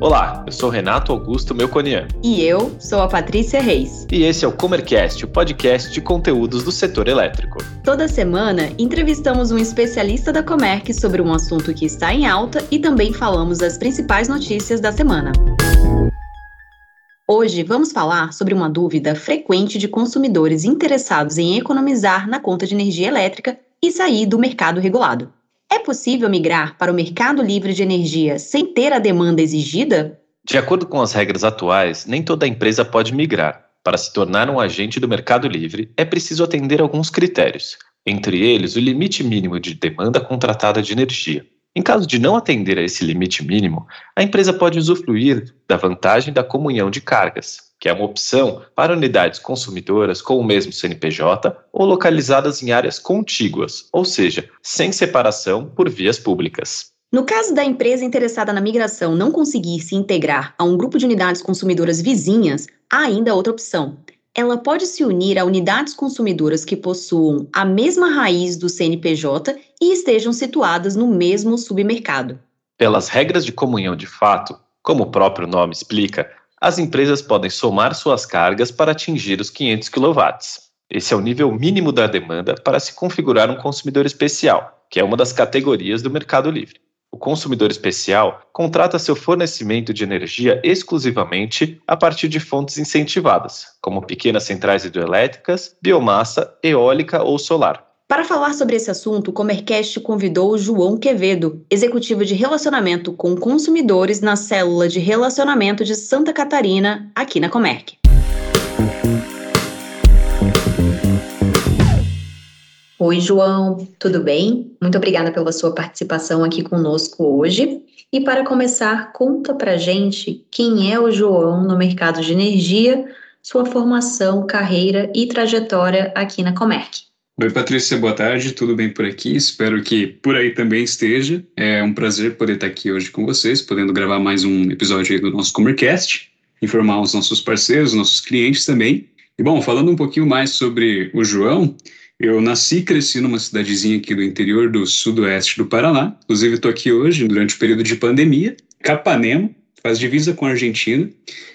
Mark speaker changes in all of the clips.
Speaker 1: Olá, eu sou Renato Augusto Melconian.
Speaker 2: E eu sou a Patrícia Reis.
Speaker 1: E esse é o Comercast, o podcast de conteúdos do setor elétrico.
Speaker 2: Toda semana, entrevistamos um especialista da Comerc sobre um assunto que está em alta e também falamos das principais notícias da semana. Hoje vamos falar sobre uma dúvida frequente de consumidores interessados em economizar na conta de energia elétrica e sair do mercado regulado. É possível migrar para o mercado livre de energia sem ter a demanda exigida?
Speaker 1: De acordo com as regras atuais, nem toda empresa pode migrar. Para se tornar um agente do mercado livre, é preciso atender alguns critérios, entre eles o limite mínimo de demanda contratada de energia. Em caso de não atender a esse limite mínimo, a empresa pode usufruir da vantagem da comunhão de cargas, que é uma opção para unidades consumidoras com o mesmo CNPJ ou localizadas em áreas contíguas, ou seja, sem separação por vias públicas.
Speaker 2: No caso da empresa interessada na migração não conseguir se integrar a um grupo de unidades consumidoras vizinhas, há ainda outra opção. Ela pode se unir a unidades consumidoras que possuam a mesma raiz do CNPJ e estejam situadas no mesmo submercado.
Speaker 1: Pelas regras de comunhão de fato, como o próprio nome explica, as empresas podem somar suas cargas para atingir os 500 kW. Esse é o nível mínimo da demanda para se configurar um consumidor especial, que é uma das categorias do Mercado Livre. O consumidor especial contrata seu fornecimento de energia exclusivamente a partir de fontes incentivadas, como pequenas centrais hidrelétricas, biomassa, eólica ou solar.
Speaker 2: Para falar sobre esse assunto, o Comercast convidou o João Quevedo, executivo de relacionamento com consumidores na célula de relacionamento de Santa Catarina, aqui na Comerc. Oi, João, tudo bem? Muito obrigada pela sua participação aqui conosco hoje. E para começar, conta pra gente quem é o João no mercado de energia, sua formação, carreira e trajetória aqui na Comerc.
Speaker 3: Oi, Patrícia, boa tarde, tudo bem por aqui? Espero que por aí também esteja. É um prazer poder estar aqui hoje com vocês, podendo gravar mais um episódio do nosso Comercast, informar os nossos parceiros, nossos clientes também. E bom, falando um pouquinho mais sobre o João, eu nasci e cresci numa cidadezinha aqui do interior do sudoeste do Paraná. Inclusive, estou aqui hoje durante o período de pandemia, Capanema, faz divisa com a Argentina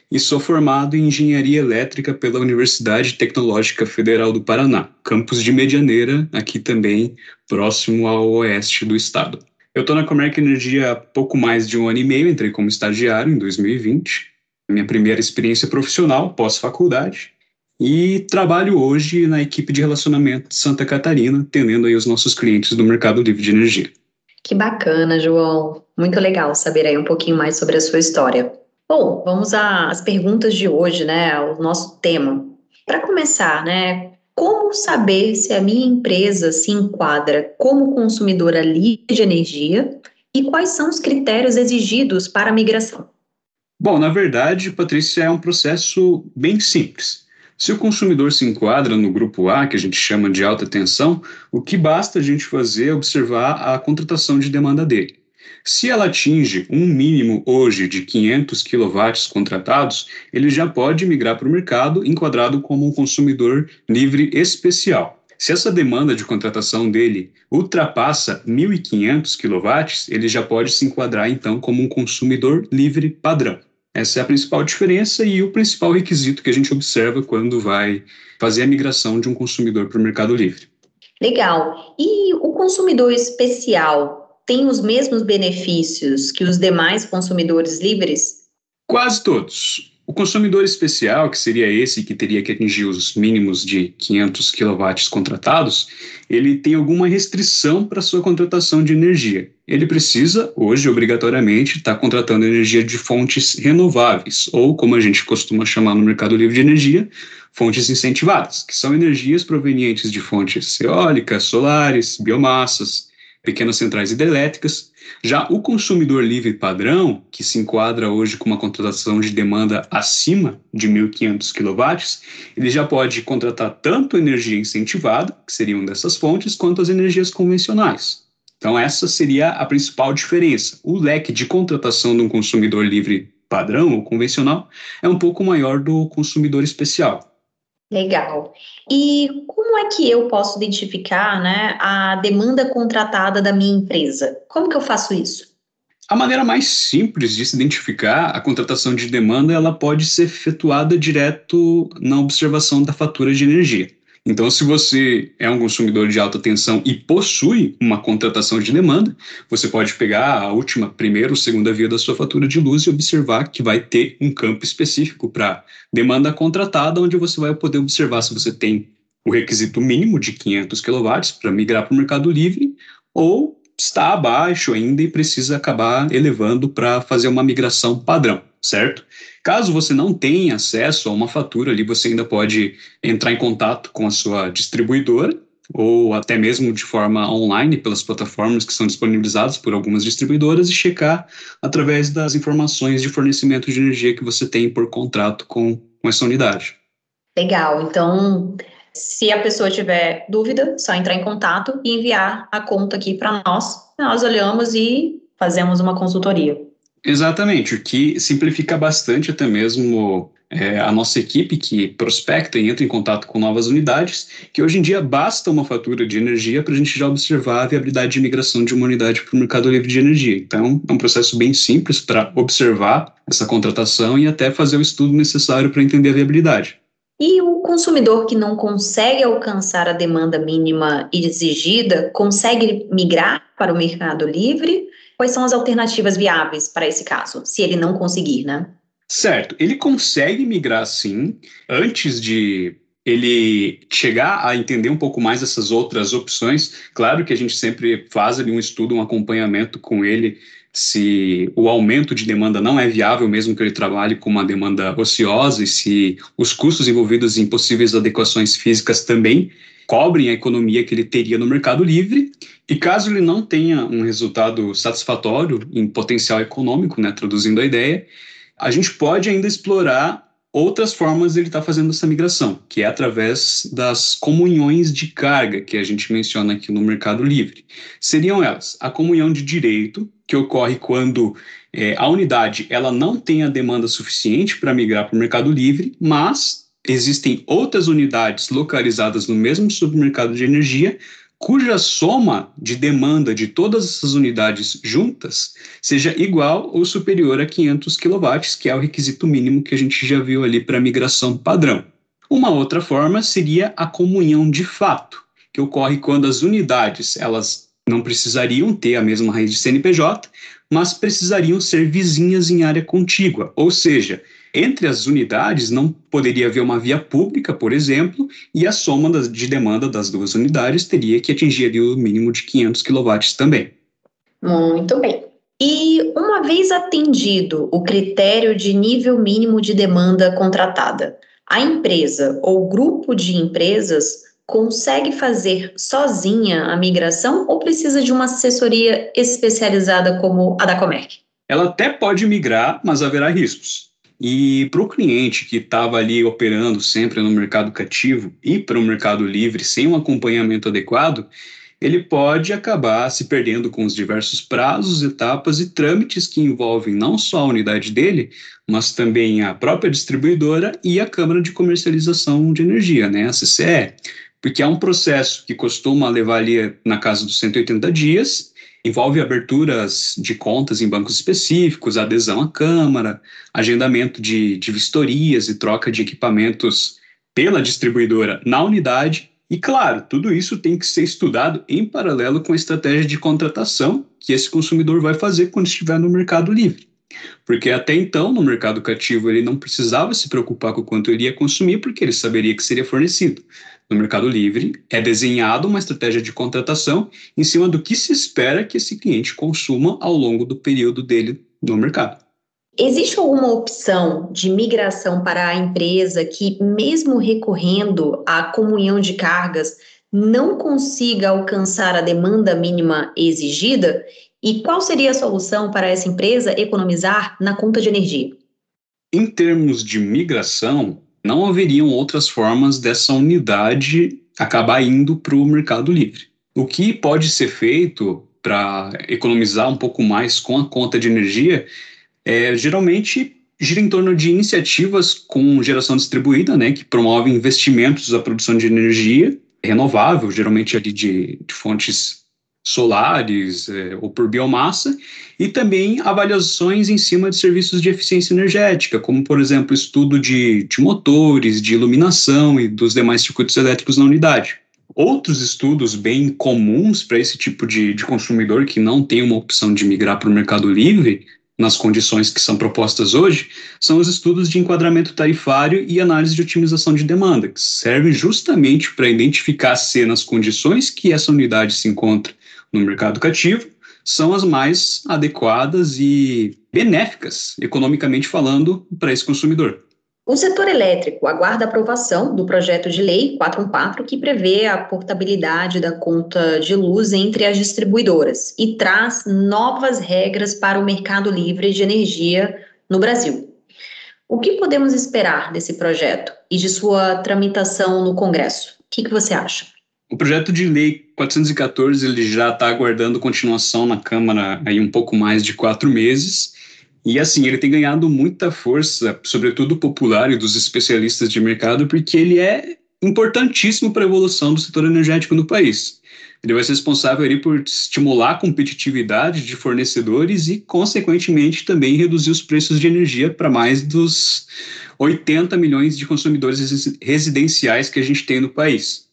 Speaker 3: e sou formado em Engenharia Elétrica pela Universidade Tecnológica Federal do Paraná, campus de Medianeira, aqui também próximo ao oeste do estado. Eu estou na Comerc Energia há pouco mais de um ano e meio, entrei como estagiário em 2020, minha primeira experiência profissional pós-faculdade, e trabalho hoje na equipe de relacionamento de Santa Catarina, atendendo aí os nossos clientes do mercado livre de energia.
Speaker 2: Que bacana, João. Muito legal saber aí um pouquinho mais sobre a sua história. Bom, vamos às perguntas de hoje, né? O nosso tema. Para começar, né? Como saber se a minha empresa se enquadra como consumidora livre de energia e quais são os critérios exigidos para a migração?
Speaker 3: Bom, na verdade, Patrícia, é um processo bem simples. Se o consumidor se enquadra no grupo A, que a gente chama de alta tensão, o que basta a gente fazer é observar a contratação de demanda dele. Se ela atinge um mínimo hoje de 500 kW contratados, ele já pode migrar para o mercado enquadrado como um consumidor livre especial. Se essa demanda de contratação dele ultrapassa 1.500 kW, ele já pode se enquadrar então como um consumidor livre padrão. Essa é a principal diferença e o principal requisito que a gente observa quando vai fazer a migração de um consumidor para o mercado livre.
Speaker 2: Legal. E o consumidor especial, têm os mesmos benefícios que os demais consumidores livres?
Speaker 3: Quase todos. O consumidor especial, que seria esse que teria que atingir os mínimos de 500 kW contratados, ele tem alguma restrição para sua contratação de energia. Ele precisa, hoje, obrigatoriamente, estar tá contratando energia de fontes renováveis, ou, como a gente costuma chamar no mercado livre de energia, fontes incentivadas, que são energias provenientes de fontes eólicas, solares, biomassas, pequenas centrais hidrelétricas. Já o consumidor livre padrão, que se enquadra hoje com uma contratação de demanda acima de 1.500 kW, ele já pode contratar tanto energia incentivada, que seriam dessas fontes, quanto as energias convencionais. Então, essa seria a principal diferença. O leque de contratação de um consumidor livre padrão ou convencional é um pouco maior do consumidor especial.
Speaker 2: Legal. E como é que eu posso identificar né, a demanda contratada da minha empresa? Como que eu faço isso?
Speaker 3: A maneira mais simples de se identificar a contratação de demanda, ela pode ser efetuada direto na observação da fatura de energia. Então, se você é um consumidor de alta tensão e possui uma contratação de demanda, você pode pegar a última, primeira ou segunda via da sua fatura de luz e observar que vai ter um campo específico para demanda contratada, onde você vai poder observar se você tem o requisito mínimo de 500 kW para migrar para o mercado livre ou está abaixo ainda e precisa acabar elevando para fazer uma migração padrão, certo? Caso você não tenha acesso a uma fatura ali, você ainda pode entrar em contato com a sua distribuidora ou até mesmo de forma online pelas plataformas que são disponibilizadas por algumas distribuidoras e checar através das informações de fornecimento de energia que você tem por contrato com, com essa unidade.
Speaker 2: Legal. Então, se a pessoa tiver dúvida, só entrar em contato e enviar a conta aqui para nós. Nós olhamos e fazemos uma consultoria.
Speaker 3: Exatamente, o que simplifica bastante até mesmo é, a nossa equipe que prospecta e entra em contato com novas unidades, que hoje em dia basta uma fatura de energia para a gente já observar a viabilidade de migração de uma unidade para o mercado livre de energia. Então, é um processo bem simples para observar essa contratação e até fazer o estudo necessário para entender a viabilidade.
Speaker 2: E o consumidor que não consegue alcançar a demanda mínima exigida consegue migrar para o mercado livre? Quais são as alternativas viáveis para esse caso, se ele não conseguir, né?
Speaker 3: Certo, ele consegue migrar sim, antes de ele chegar a entender um pouco mais essas outras opções. Claro que a gente sempre faz ali um estudo, um acompanhamento com ele se o aumento de demanda não é viável, mesmo que ele trabalhe com uma demanda ociosa, e se os custos envolvidos em possíveis adequações físicas também cobrem a economia que ele teria no mercado livre. E caso ele não tenha um resultado satisfatório em potencial econômico, né, traduzindo a ideia, a gente pode ainda explorar outras formas ele estar tá fazendo essa migração, que é através das comunhões de carga que a gente menciona aqui no Mercado Livre. Seriam elas a comunhão de direito, que ocorre quando é, a unidade ela não tem a demanda suficiente para migrar para o Mercado Livre, mas existem outras unidades localizadas no mesmo supermercado de energia cuja soma de demanda de todas essas unidades juntas seja igual ou superior a 500 kW, que é o requisito mínimo que a gente já viu ali para migração padrão. Uma outra forma seria a comunhão de fato, que ocorre quando as unidades elas não precisariam ter a mesma raiz de CNPJ, mas precisariam ser vizinhas em área contígua, ou seja, entre as unidades não poderia haver uma via pública, por exemplo, e a soma das, de demanda das duas unidades teria que atingir ali o mínimo de 500 kW também.
Speaker 2: Muito bem. E uma vez atendido o critério de nível mínimo de demanda contratada, a empresa ou grupo de empresas consegue fazer sozinha a migração ou precisa de uma assessoria especializada como a da Comerc?
Speaker 3: Ela até pode migrar, mas haverá riscos. E para o cliente que estava ali operando sempre no mercado cativo e para o mercado livre sem um acompanhamento adequado, ele pode acabar se perdendo com os diversos prazos, etapas e trâmites que envolvem não só a unidade dele, mas também a própria distribuidora e a Câmara de Comercialização de Energia, né, a CCE. Porque é um processo que costuma levar ali na casa dos 180 dias envolve aberturas de contas em bancos específicos, adesão à Câmara, agendamento de, de vistorias e troca de equipamentos pela distribuidora na unidade. E, claro, tudo isso tem que ser estudado em paralelo com a estratégia de contratação que esse consumidor vai fazer quando estiver no mercado livre. Porque até então, no mercado cativo, ele não precisava se preocupar com o quanto ele ia consumir, porque ele saberia que seria fornecido no Mercado Livre, é desenhada uma estratégia de contratação em cima do que se espera que esse cliente consuma ao longo do período dele no mercado.
Speaker 2: Existe alguma opção de migração para a empresa que, mesmo recorrendo à comunhão de cargas, não consiga alcançar a demanda mínima exigida? E qual seria a solução para essa empresa economizar na conta de energia?
Speaker 3: Em termos de migração, não haveriam outras formas dessa unidade acabar indo para o mercado livre. O que pode ser feito para economizar um pouco mais com a conta de energia é geralmente gira em torno de iniciativas com geração distribuída, né, que promovem investimentos à produção de energia renovável, geralmente ali de, de fontes solares é, ou por biomassa, e também avaliações em cima de serviços de eficiência energética, como, por exemplo, estudo de, de motores, de iluminação e dos demais circuitos elétricos na unidade. Outros estudos bem comuns para esse tipo de, de consumidor que não tem uma opção de migrar para o mercado livre, nas condições que são propostas hoje, são os estudos de enquadramento tarifário e análise de otimização de demanda, que servem justamente para identificar se nas condições que essa unidade se encontra no mercado cativo são as mais adequadas e benéficas, economicamente falando, para esse consumidor.
Speaker 2: O setor elétrico aguarda aprovação do projeto de lei 414, que prevê a portabilidade da conta de luz entre as distribuidoras e traz novas regras para o mercado livre de energia no Brasil. O que podemos esperar desse projeto e de sua tramitação no Congresso? O que, que você acha?
Speaker 3: O projeto de lei 414 ele já está aguardando continuação na Câmara aí um pouco mais de quatro meses e assim, ele tem ganhado muita força, sobretudo popular e dos especialistas de mercado, porque ele é importantíssimo para a evolução do setor energético no país. Ele vai ser responsável ali por estimular a competitividade de fornecedores e, consequentemente, também reduzir os preços de energia para mais dos 80 milhões de consumidores residenciais que a gente tem no país.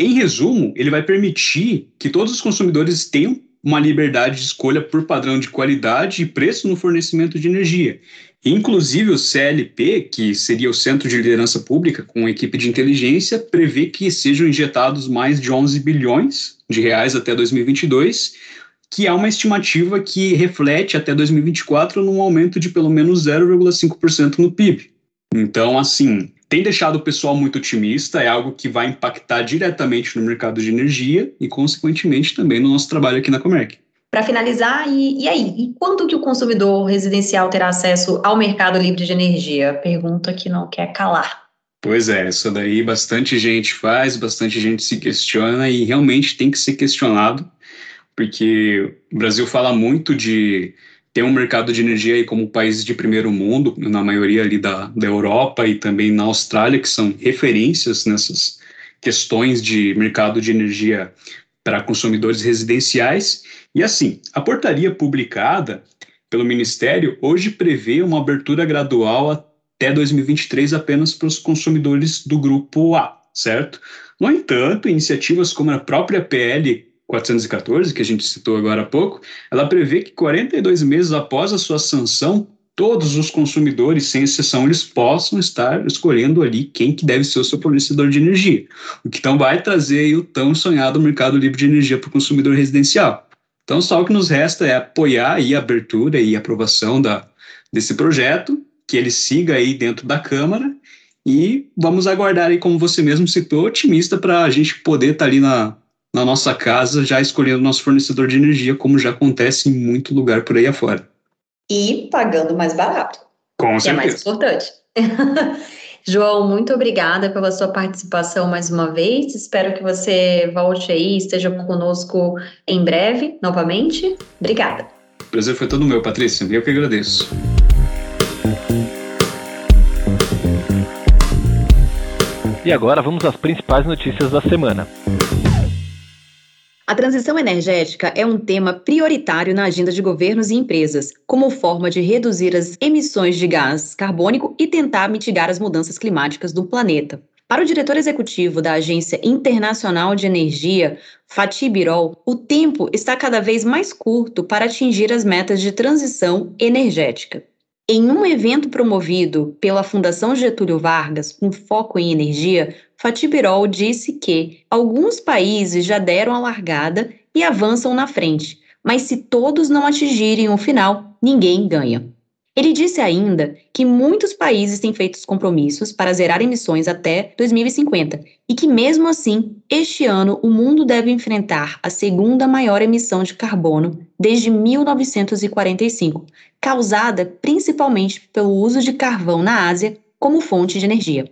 Speaker 3: Em resumo, ele vai permitir que todos os consumidores tenham uma liberdade de escolha por padrão de qualidade e preço no fornecimento de energia. Inclusive, o CLP, que seria o Centro de Liderança Pública, com equipe de inteligência, prevê que sejam injetados mais de 11 bilhões de reais até 2022, que é uma estimativa que reflete até 2024 num aumento de pelo menos 0,5% no PIB. Então, assim, tem deixado o pessoal muito otimista, é algo que vai impactar diretamente no mercado de energia e, consequentemente, também no nosso trabalho aqui na Comerc.
Speaker 2: Para finalizar, e, e, aí? E quando que o consumidor residencial terá acesso ao mercado livre de energia? Pergunta que não quer calar.
Speaker 3: Pois é, isso daí bastante gente faz, bastante gente se questiona e realmente tem que ser questionado, porque o Brasil fala muito de tem um mercado de energia aí como países de primeiro mundo, na maioria ali da, da Europa e também na Austrália, que são referências nessas questões de mercado de energia para consumidores residenciais. E assim, a portaria publicada pelo Ministério hoje prevê uma abertura gradual até 2023 apenas para os consumidores do grupo A, certo? No entanto, iniciativas como a própria PL 414, que a gente citou agora há pouco, ela prevê que 42 meses após a sua sanção, todos os consumidores, sem exceção, eles possam estar escolhendo ali quem que deve ser o seu fornecedor de energia. O que então vai trazer o tão sonhado mercado livre de energia para o consumidor residencial. Então, só o que nos resta é apoiar a abertura e aprovação da, desse projeto, que ele siga aí dentro da Câmara e vamos aguardar aí, como você mesmo citou, otimista para a gente poder estar tá ali na, na nossa casa, já escolhendo nosso fornecedor de energia, como já acontece em muito lugar por aí afora.
Speaker 2: E pagando mais barato.
Speaker 3: Com
Speaker 2: que
Speaker 3: certeza.
Speaker 2: é mais importante. João, muito obrigada pela sua participação mais uma vez. Espero que você volte aí, esteja conosco em breve, novamente. Obrigada.
Speaker 3: O prazer foi todo meu, Patrícia. Eu que agradeço.
Speaker 1: E agora vamos às principais notícias da semana.
Speaker 2: A transição energética é um tema prioritário na agenda de governos e empresas, como forma de reduzir as emissões de gás carbônico e tentar mitigar as mudanças climáticas do planeta. Para o diretor executivo da Agência Internacional de Energia, Fatih Birol, o tempo está cada vez mais curto para atingir as metas de transição energética. Em um evento promovido pela Fundação Getúlio Vargas, com foco em energia, Fatih Birol disse que alguns países já deram a largada e avançam na frente, mas se todos não atingirem o final, ninguém ganha. Ele disse ainda que muitos países têm feito compromissos para zerar emissões até 2050 e que, mesmo assim, este ano o mundo deve enfrentar a segunda maior emissão de carbono desde 1945, causada principalmente pelo uso de carvão na Ásia como fonte de energia.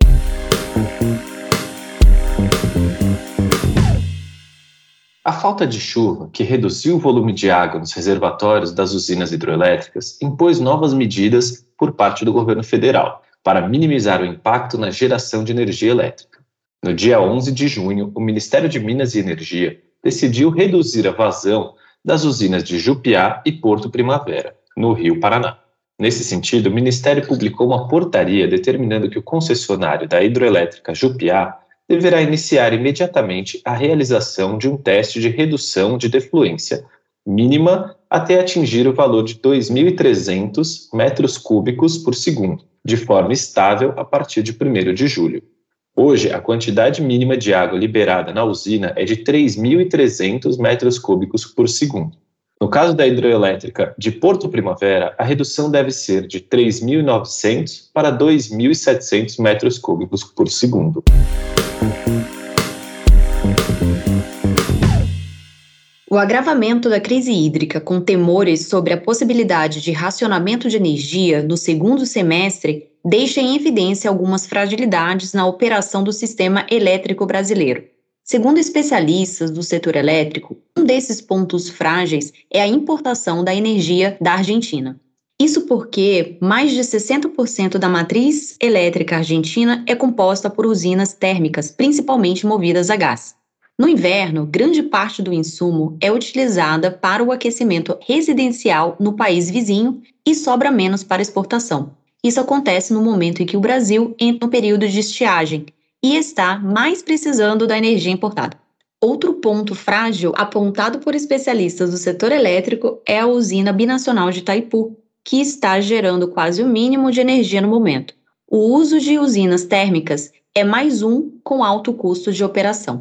Speaker 1: A falta de chuva, que reduziu o volume de água nos reservatórios das usinas hidroelétricas, impôs novas medidas por parte do governo federal para minimizar o impacto na geração de energia elétrica. No dia 11 de junho, o Ministério de Minas e Energia decidiu reduzir a vazão das usinas de Jupiá e Porto Primavera, no Rio Paraná. Nesse sentido, o Ministério publicou uma portaria determinando que o concessionário da hidroelétrica Jupiá deverá iniciar imediatamente a realização de um teste de redução de defluência mínima até atingir o valor de 2.300 metros cúbicos por segundo, de forma estável a partir de 1 de julho. Hoje, a quantidade mínima de água liberada na usina é de 3.300 metros cúbicos por segundo. No caso da hidroelétrica de Porto Primavera, a redução deve ser de 3.900 para 2.700 metros cúbicos por segundo.
Speaker 2: O agravamento da crise hídrica, com temores sobre a possibilidade de racionamento de energia no segundo semestre, deixa em evidência algumas fragilidades na operação do sistema elétrico brasileiro. Segundo especialistas do setor elétrico, um desses pontos frágeis é a importação da energia da Argentina. Isso porque mais de 60% da matriz elétrica argentina é composta por usinas térmicas, principalmente movidas a gás. No inverno, grande parte do insumo é utilizada para o aquecimento residencial no país vizinho e sobra menos para exportação. Isso acontece no momento em que o Brasil entra no período de estiagem, e está mais precisando da energia importada. Outro ponto frágil apontado por especialistas do setor elétrico é a usina binacional de Itaipu, que está gerando quase o mínimo de energia no momento. O uso de usinas térmicas é mais um com alto custo de operação.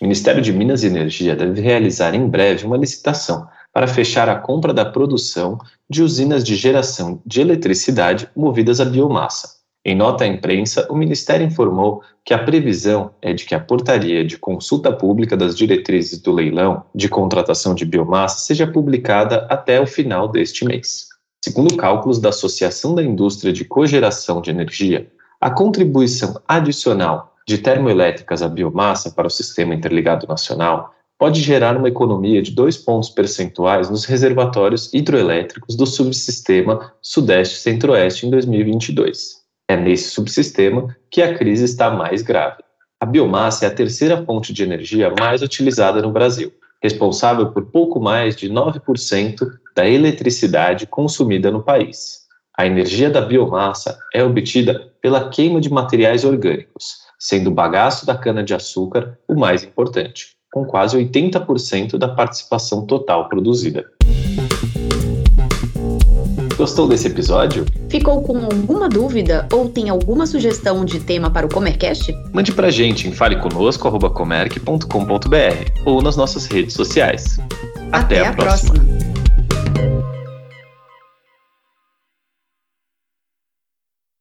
Speaker 1: O Ministério de Minas e Energia deve realizar em breve uma licitação para fechar a compra da produção de usinas de geração de eletricidade movidas a biomassa. Em nota à imprensa, o Ministério informou que a previsão é de que a portaria de consulta pública das diretrizes do leilão de contratação de biomassa seja publicada até o final deste mês. Segundo cálculos da Associação da Indústria de Cogeração de Energia, a contribuição adicional de termoelétricas à biomassa para o Sistema Interligado Nacional pode gerar uma economia de dois pontos percentuais nos reservatórios hidroelétricos do subsistema Sudeste-Centro-Oeste em 2022. É nesse subsistema que a crise está mais grave. A biomassa é a terceira fonte de energia mais utilizada no Brasil, responsável por pouco mais de 9% da eletricidade consumida no país. A energia da biomassa é obtida pela queima de materiais orgânicos, sendo o bagaço da cana-de-açúcar o mais importante com quase 80% da participação total produzida. Gostou desse episódio?
Speaker 2: Ficou com alguma dúvida ou tem alguma sugestão de tema para o Comercast?
Speaker 1: Mande pra gente em faleconosco.comerc.com.br ou nas nossas redes sociais. Até, Até a, próxima. próxima.